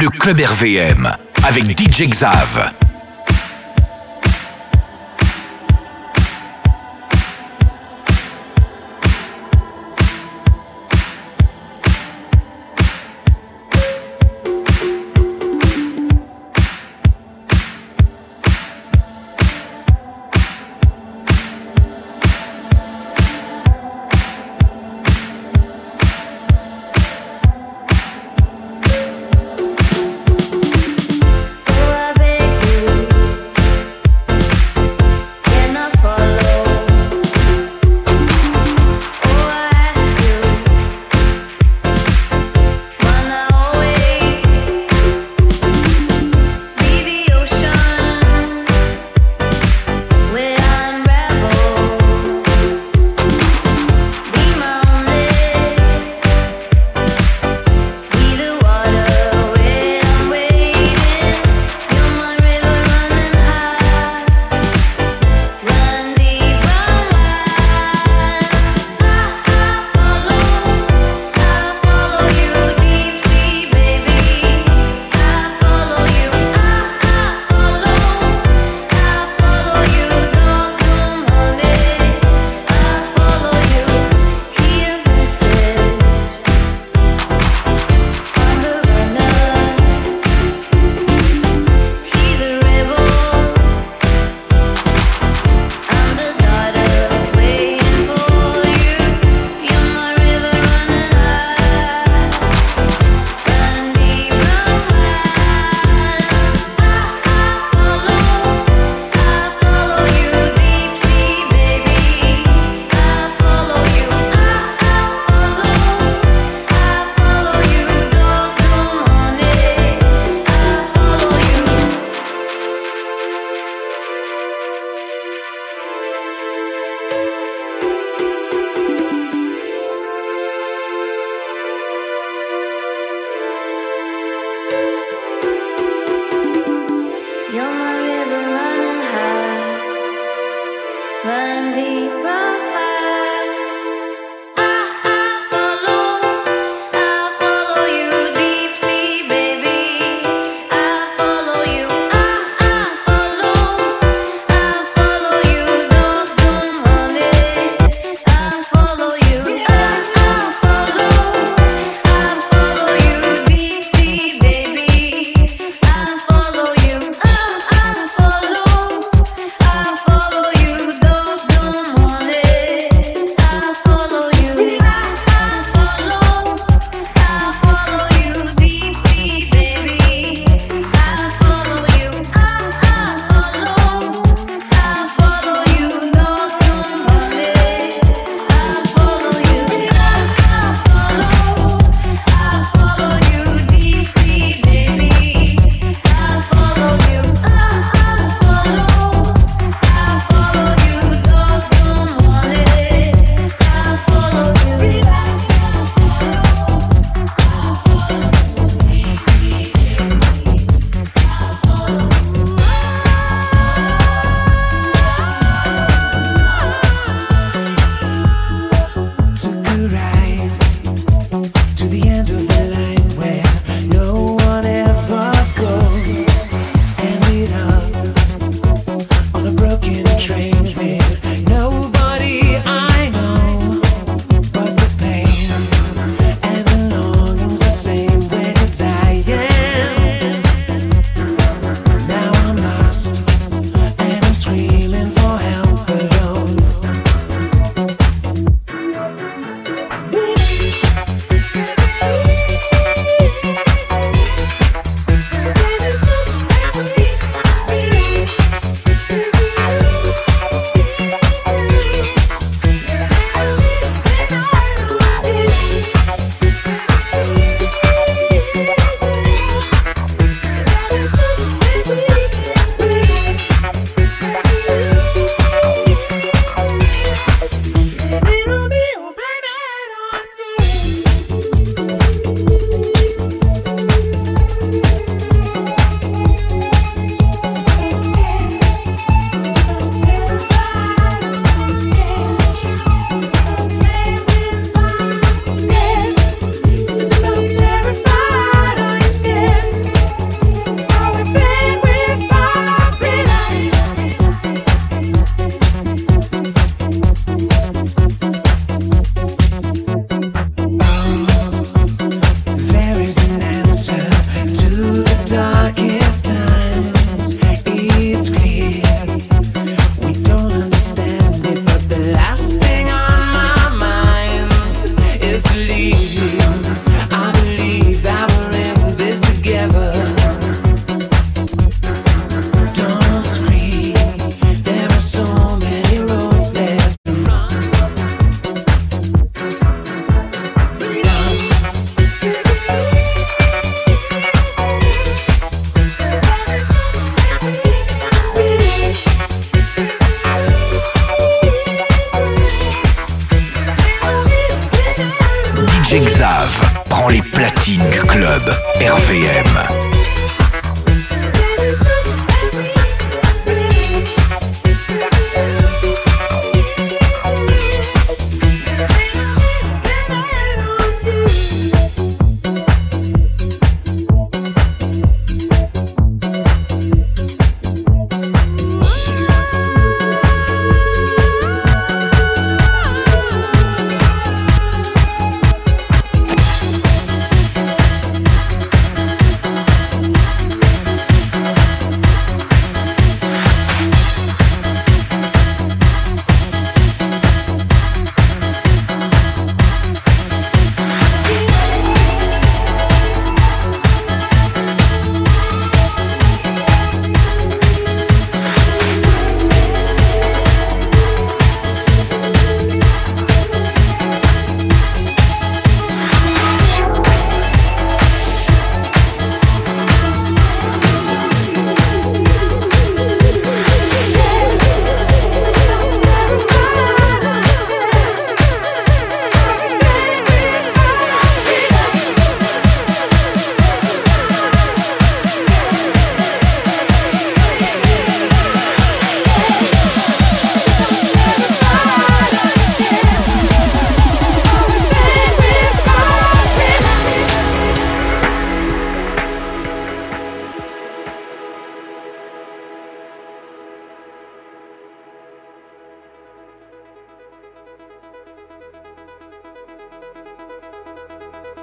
Le club RVM avec DJ Xav.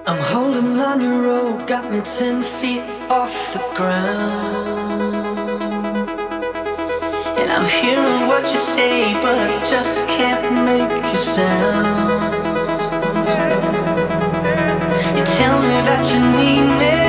I'm holding on your rope, got me ten feet off the ground. And I'm hearing what you say, but I just can't make a sound. You tell me that you need me.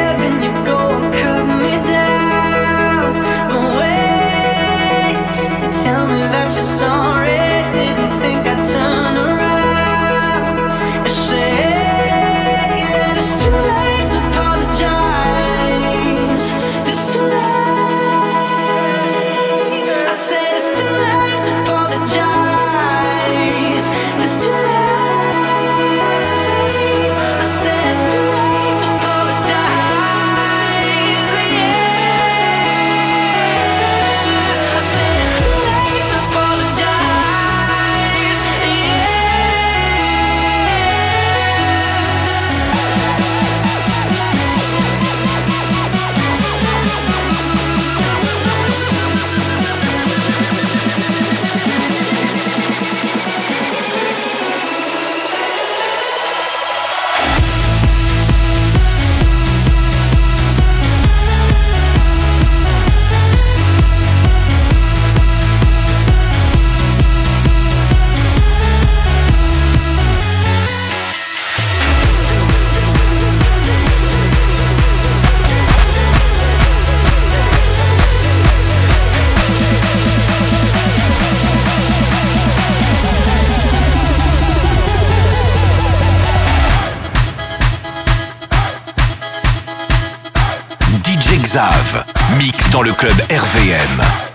Mix dans le club RVM.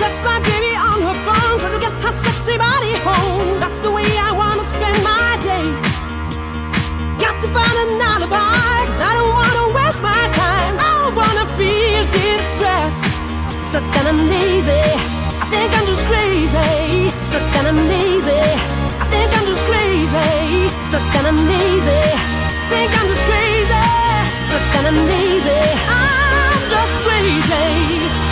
Text my baby on her phone, trying to get her sexy body home. That's the way I wanna spend my day. Got to find an alibi, cause I don't wanna waste my time. I don't wanna feel distressed. Stuck and I'm lazy. I think I'm just crazy. Stuck and I'm lazy. I think I'm just crazy. Stuck and I'm lazy. Think I'm just crazy. Stuck and I'm lazy. I'm just crazy.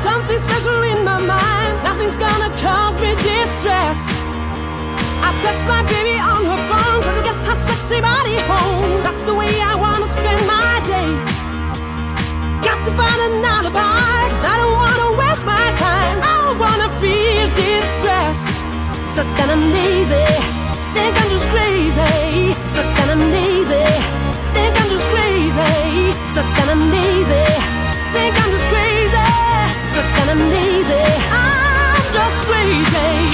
something special in my mind. Nothing's gonna cause me distress. I text my baby on her phone, trying to get her sexy body home. That's the way I wanna spend my day. Got to find an alibi, cause I don't wanna waste my time. I don't wanna feel distress. Stuck and I'm lazy, think I'm just crazy. Stuck and I'm lazy, think I'm just crazy. Stuck and I'm lazy, think I'm just crazy. And not. I'm just crazy.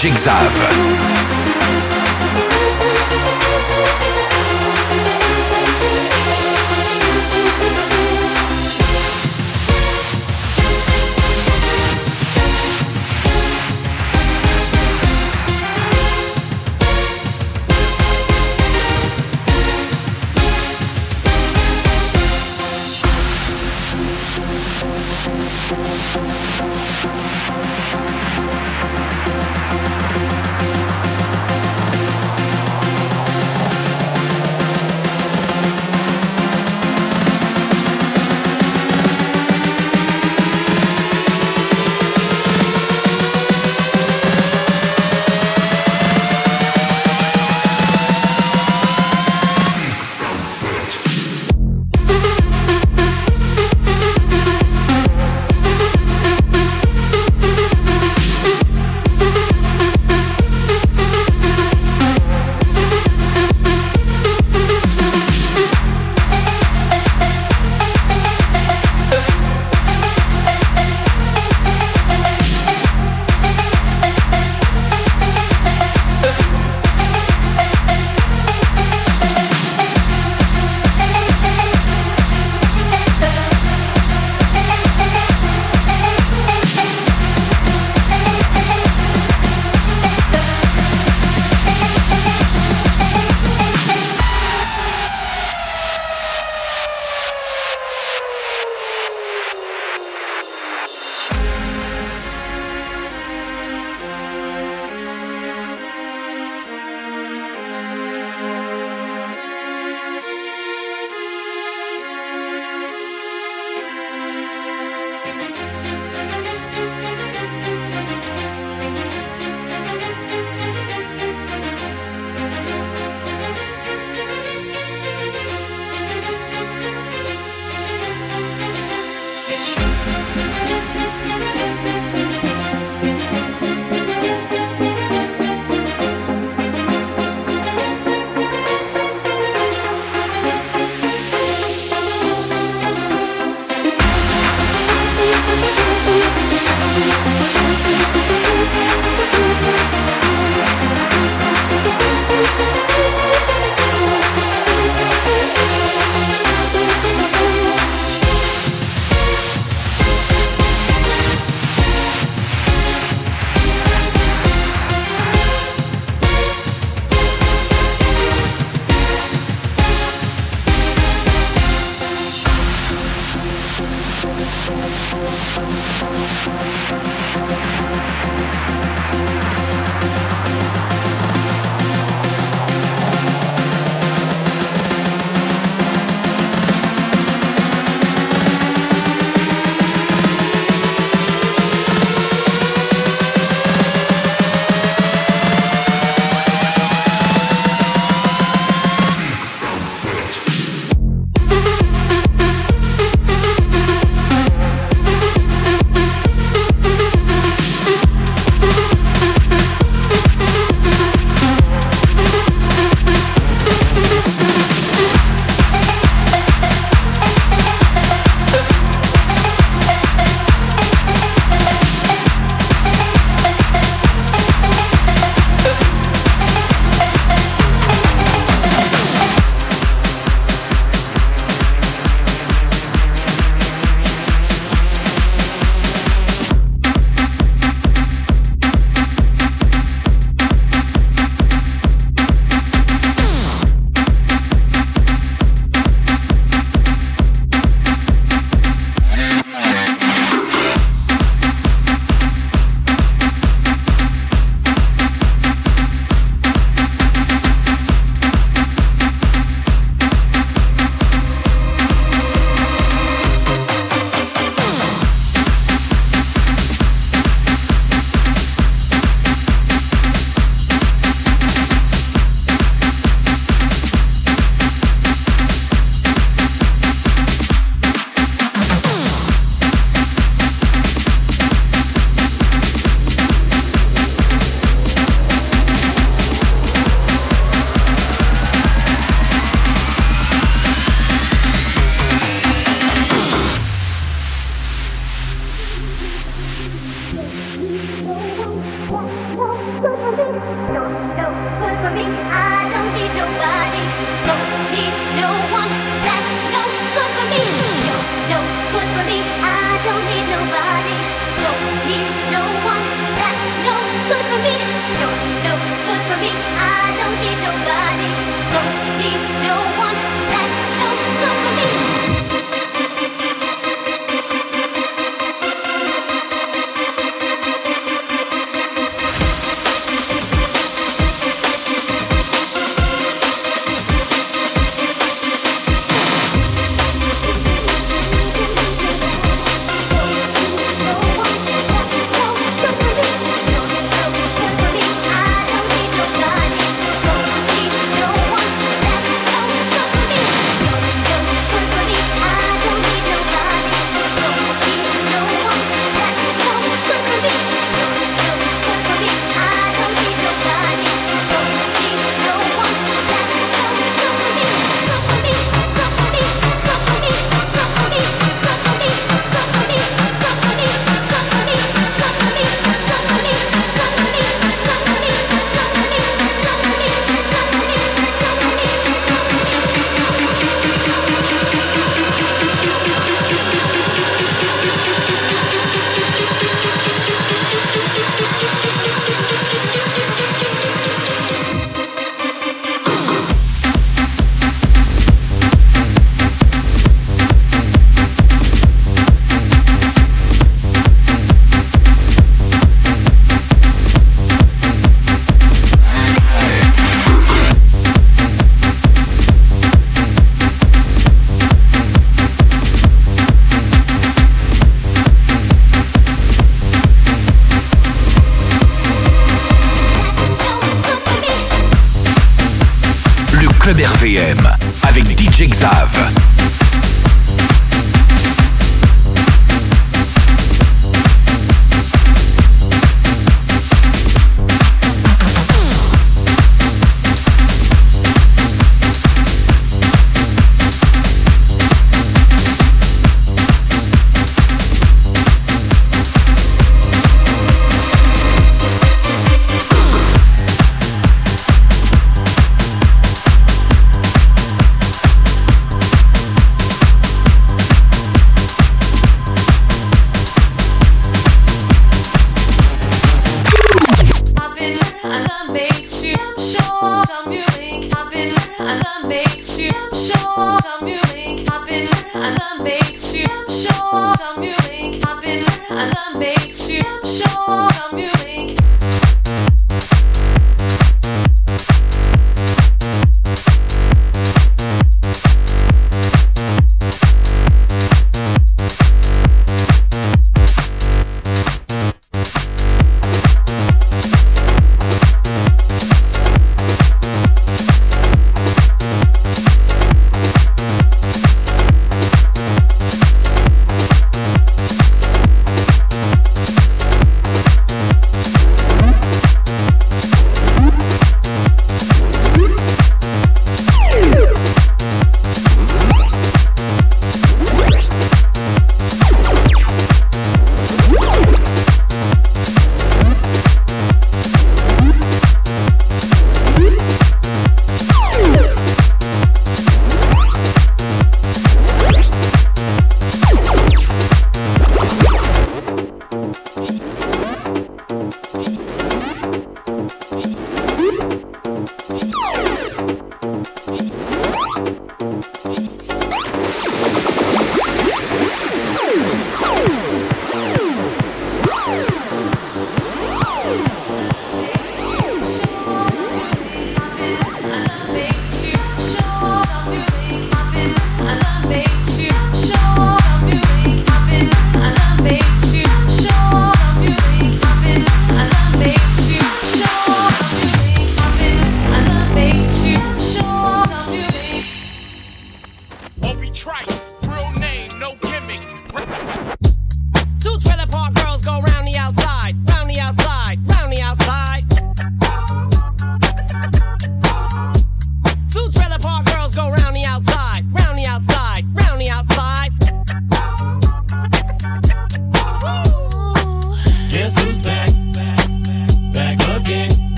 Jigsaw.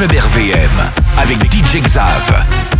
Club RVM avec DJ Xav.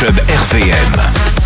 club RVM.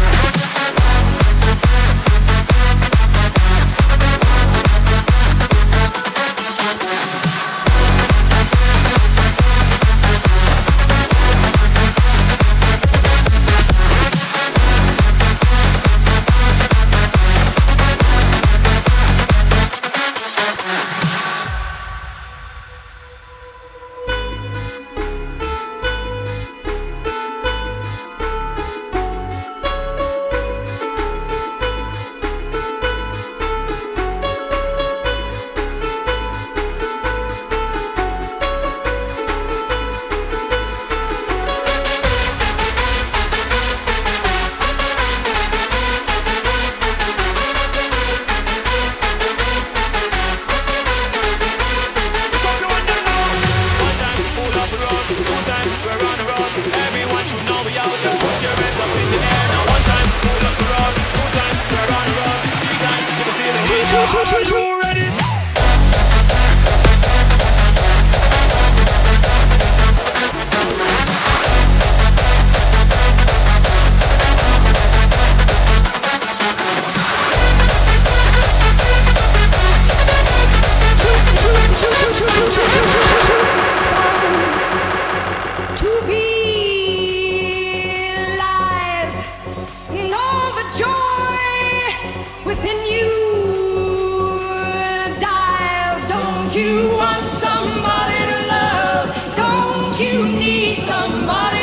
somebody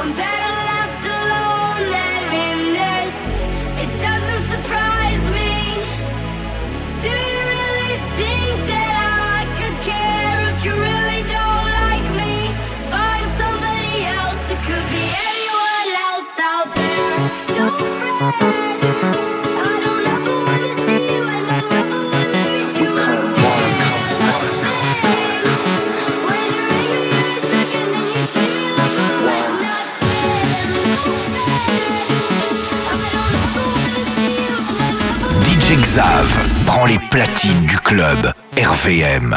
I'm down. DJ prend les platines du club RVM.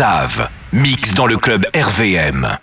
Xav, mix dans le club RVM.